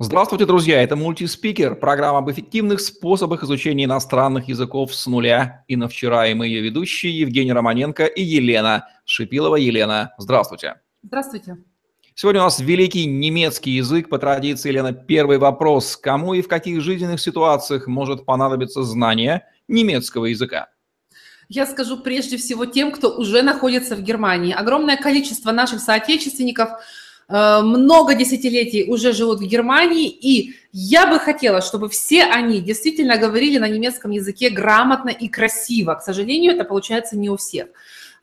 Здравствуйте, друзья! Это мультиспикер, программа об эффективных способах изучения иностранных языков с нуля. И на вчера и мы ее ведущие Евгений Романенко и Елена Шипилова. Елена, здравствуйте! Здравствуйте! Сегодня у нас великий немецкий язык. По традиции, Елена, первый вопрос. Кому и в каких жизненных ситуациях может понадобиться знание немецкого языка? Я скажу прежде всего тем, кто уже находится в Германии. Огромное количество наших соотечественников – много десятилетий уже живут в Германии, и я бы хотела, чтобы все они действительно говорили на немецком языке грамотно и красиво. К сожалению, это получается не у всех.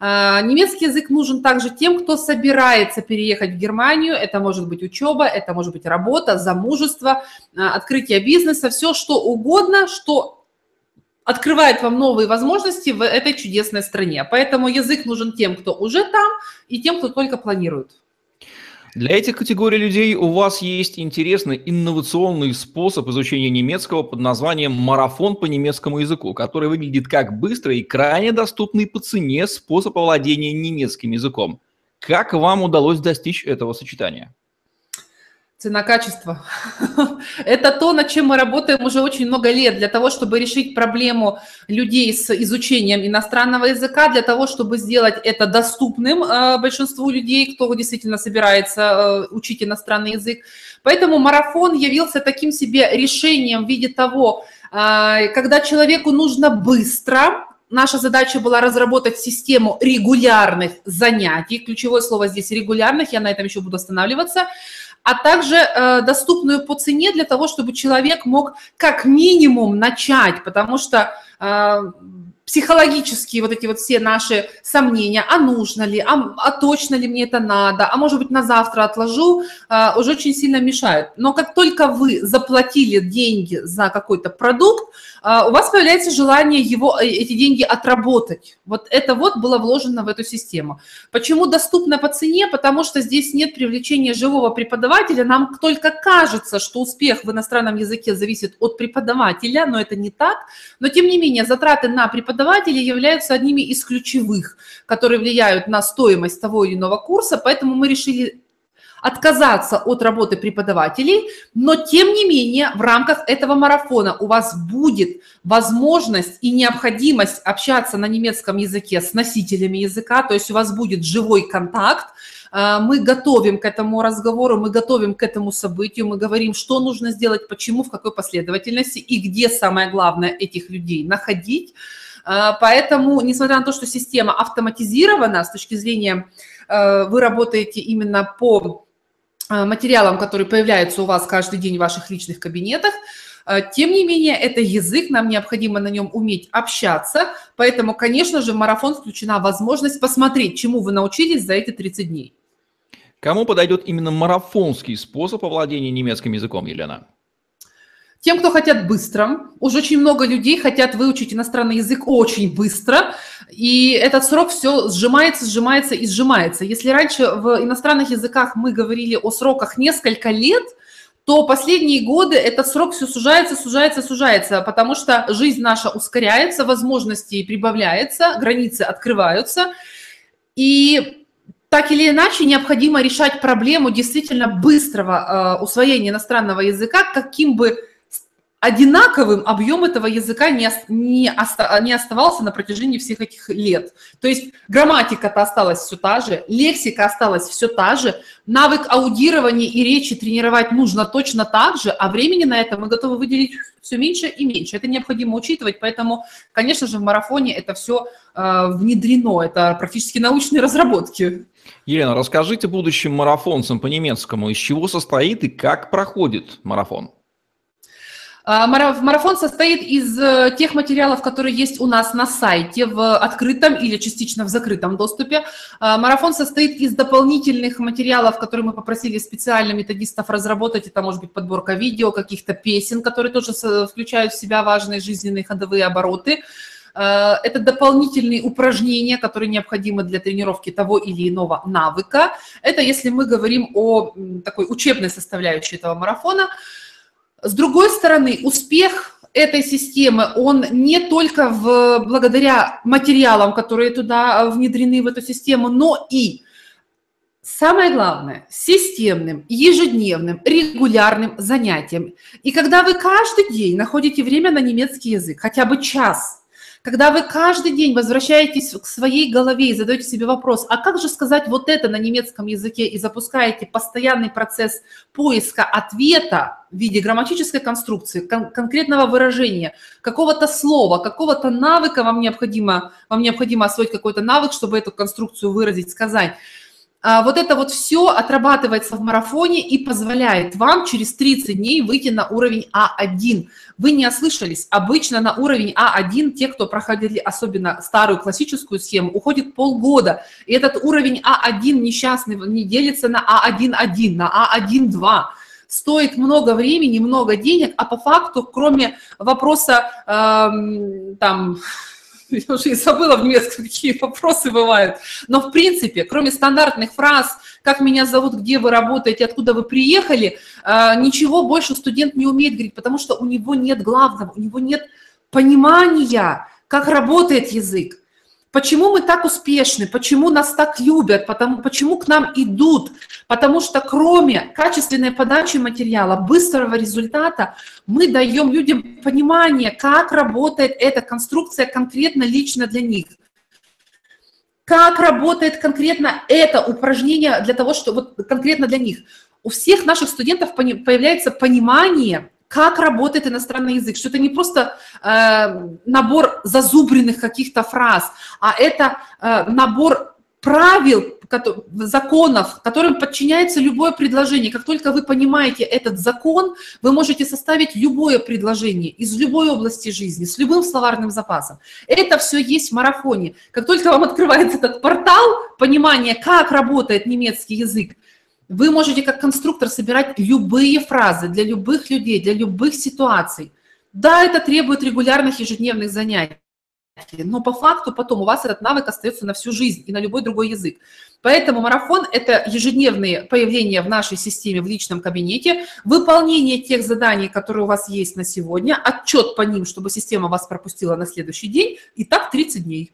Э, немецкий язык нужен также тем, кто собирается переехать в Германию. Это может быть учеба, это может быть работа, замужество, э, открытие бизнеса, все что угодно, что открывает вам новые возможности в этой чудесной стране. Поэтому язык нужен тем, кто уже там, и тем, кто только планирует. Для этих категорий людей у вас есть интересный инновационный способ изучения немецкого под названием «Марафон по немецкому языку», который выглядит как быстрый и крайне доступный по цене способ овладения немецким языком. Как вам удалось достичь этого сочетания? Цена-качество. Это то, над чем мы работаем уже очень много лет, для того, чтобы решить проблему людей с изучением иностранного языка, для того, чтобы сделать это доступным э, большинству людей, кто действительно собирается э, учить иностранный язык. Поэтому марафон явился таким себе решением в виде того, э, когда человеку нужно быстро, наша задача была разработать систему регулярных занятий. Ключевое слово здесь регулярных, я на этом еще буду останавливаться а также э, доступную по цене для того, чтобы человек мог как минимум начать, потому что э, психологические вот эти вот все наши сомнения, а нужно ли, а, а точно ли мне это надо, а может быть на завтра отложу, а, уже очень сильно мешают. Но как только вы заплатили деньги за какой-то продукт, а, у вас появляется желание его, э, эти деньги отработать. Вот это вот было вложено в эту систему. Почему доступно по цене? Потому что здесь нет привлечения живого преподавателя. Нам только кажется, что успех в иностранном языке зависит от преподавателя, но это не так. Но тем не менее, затраты на преподавателя преподаватели являются одними из ключевых, которые влияют на стоимость того или иного курса, поэтому мы решили отказаться от работы преподавателей, но тем не менее в рамках этого марафона у вас будет возможность и необходимость общаться на немецком языке с носителями языка, то есть у вас будет живой контакт, а, мы готовим к этому разговору, мы готовим к этому событию, мы говорим, что нужно сделать, почему, в какой последовательности и где самое главное этих людей находить, поэтому, несмотря на то, что система автоматизирована с точки зрения, э, вы работаете именно по э, материалам, которые появляются у вас каждый день в ваших личных кабинетах, тем не менее, это язык, нам необходимо на нем уметь общаться, поэтому, конечно же, в марафон включена возможность посмотреть, чему вы научились за эти 30 дней. Кому подойдет именно марафонский способ овладения немецким языком, Елена? Тем, кто хотят быстро, уже очень много людей хотят выучить иностранный язык очень быстро, и этот срок все сжимается, сжимается и сжимается. Если раньше в иностранных языках мы говорили о сроках несколько лет, то последние годы этот срок все сужается, сужается, сужается, потому что жизнь наша ускоряется, возможности прибавляются, границы открываются, и так или иначе необходимо решать проблему действительно быстрого э, усвоения иностранного языка, каким бы одинаковым объем этого языка не, не, не оставался на протяжении всех этих лет. То есть грамматика-то осталась все та же, лексика осталась все та же, навык аудирования и речи тренировать нужно точно так же, а времени на это мы готовы выделить все меньше и меньше. Это необходимо учитывать, поэтому, конечно же, в марафоне это все э, внедрено, это практически научные разработки. Елена, расскажите будущим марафонцам по немецкому, из чего состоит и как проходит марафон? А, марафон состоит из э, тех материалов, которые есть у нас на сайте в открытом или частично в закрытом доступе. А, марафон состоит из дополнительных материалов, которые мы попросили специально методистов разработать. Это может быть подборка видео, каких-то песен, которые тоже включают в себя важные жизненные ходовые обороты. А, это дополнительные упражнения, которые необходимы для тренировки того или иного навыка. Это если мы говорим о такой учебной составляющей этого марафона – с другой стороны, успех этой системы, он не только в, благодаря материалам, которые туда внедрены в эту систему, но и Самое главное, системным, ежедневным, регулярным занятием. И когда вы каждый день находите время на немецкий язык, хотя бы час – когда вы каждый день возвращаетесь к своей голове и задаете себе вопрос, а как же сказать вот это на немецком языке и запускаете постоянный процесс поиска ответа в виде грамматической конструкции, кон- конкретного выражения, какого-то слова, какого-то навыка вам необходимо, вам необходимо освоить какой-то навык, чтобы эту конструкцию выразить, сказать. А вот это вот все отрабатывается в марафоне и позволяет вам через 30 дней выйти на уровень А1. Вы не ослышались. Обычно на уровень А1 те, кто проходили особенно старую классическую схему, уходит полгода. И этот уровень А1 несчастный не делится на А1-1, на А1-2 стоит много времени, много денег, а по факту, кроме вопроса э, там я уже и забыла в немецком, какие вопросы бывают. Но в принципе, кроме стандартных фраз, как меня зовут, где вы работаете, откуда вы приехали, а, ничего больше студент не умеет говорить, потому что у него нет главного, у него нет понимания, как работает язык. Почему мы так успешны? Почему нас так любят? Потому, почему к нам идут? Потому что кроме качественной подачи материала, быстрого результата, мы даем людям понимание, как работает эта конструкция конкретно лично для них. Как работает конкретно это упражнение для того, что вот конкретно для них. У всех наших студентов появляется понимание, как работает иностранный язык, что это не просто э, набор зазубренных каких-то фраз, а это э, набор правил, законов, которым подчиняется любое предложение. Как только вы понимаете этот закон, вы можете составить любое предложение из любой области жизни, с любым словарным запасом. Это все есть в марафоне. Как только вам открывается этот портал, понимание, как работает немецкий язык, вы можете как конструктор собирать любые фразы для любых людей, для любых ситуаций. Да, это требует регулярных ежедневных занятий, но по факту потом у вас этот навык остается на всю жизнь и на любой другой язык. Поэтому марафон – это ежедневные появления в нашей системе в личном кабинете, выполнение тех заданий, которые у вас есть на сегодня, отчет по ним, чтобы система вас пропустила на следующий день, и так 30 дней.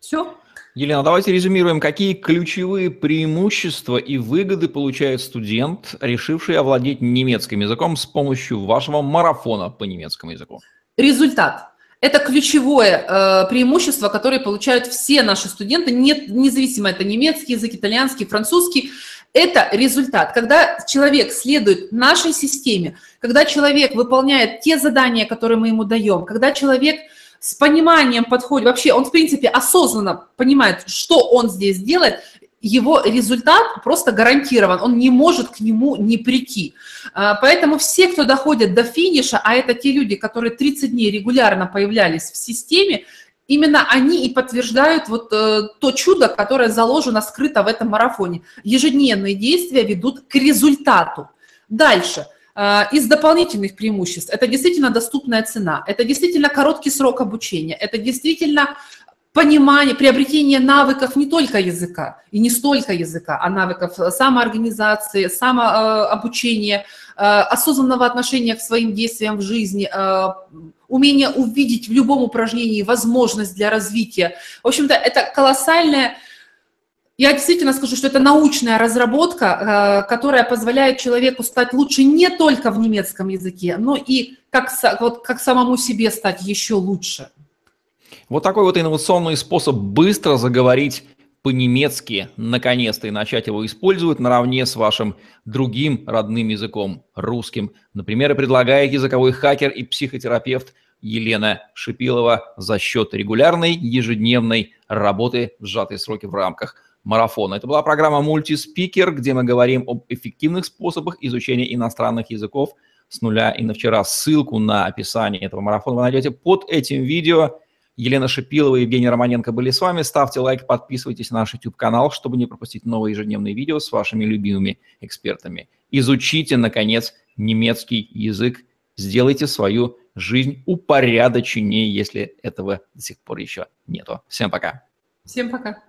Все. Елена, давайте резюмируем, какие ключевые преимущества и выгоды получает студент, решивший овладеть немецким языком с помощью вашего марафона по немецкому языку? Результат. Это ключевое э, преимущество, которое получают все наши студенты, не, независимо это немецкий язык, итальянский, французский. Это результат. Когда человек следует нашей системе, когда человек выполняет те задания, которые мы ему даем, когда человек с пониманием подходит, вообще он, в принципе, осознанно понимает, что он здесь делает, его результат просто гарантирован, он не может к нему не прийти. А, поэтому все, кто доходит до финиша, а это те люди, которые 30 дней регулярно появлялись в системе, именно они и подтверждают вот э, то чудо, которое заложено, скрыто в этом марафоне. Ежедневные действия ведут к результату. Дальше – из дополнительных преимуществ это действительно доступная цена, это действительно короткий срок обучения, это действительно понимание, приобретение навыков не только языка и не столько языка, а навыков самоорганизации, самообучения, а, осознанного отношения к своим действиям в жизни, а, умение увидеть в любом упражнении возможность для развития. В общем-то, это колоссальная я действительно скажу, что это научная разработка, э, которая позволяет человеку стать лучше не только в немецком языке, но и как, вот, как самому себе стать еще лучше. Вот такой вот инновационный способ быстро заговорить по-немецки, наконец-то, и начать его использовать наравне с вашим другим родным языком, русским. Например, предлагает языковой хакер и психотерапевт Елена Шипилова за счет регулярной ежедневной работы в сжатые сроки в рамках – марафона. Это была программа «Мультиспикер», где мы говорим об эффективных способах изучения иностранных языков с нуля и на вчера. Ссылку на описание этого марафона вы найдете под этим видео. Елена Шипилова и Евгений Романенко были с вами. Ставьте лайк, подписывайтесь на наш YouTube-канал, чтобы не пропустить новые ежедневные видео с вашими любимыми экспертами. Изучите, наконец, немецкий язык. Сделайте свою жизнь упорядоченнее, если этого до сих пор еще нету. Всем пока. Всем пока.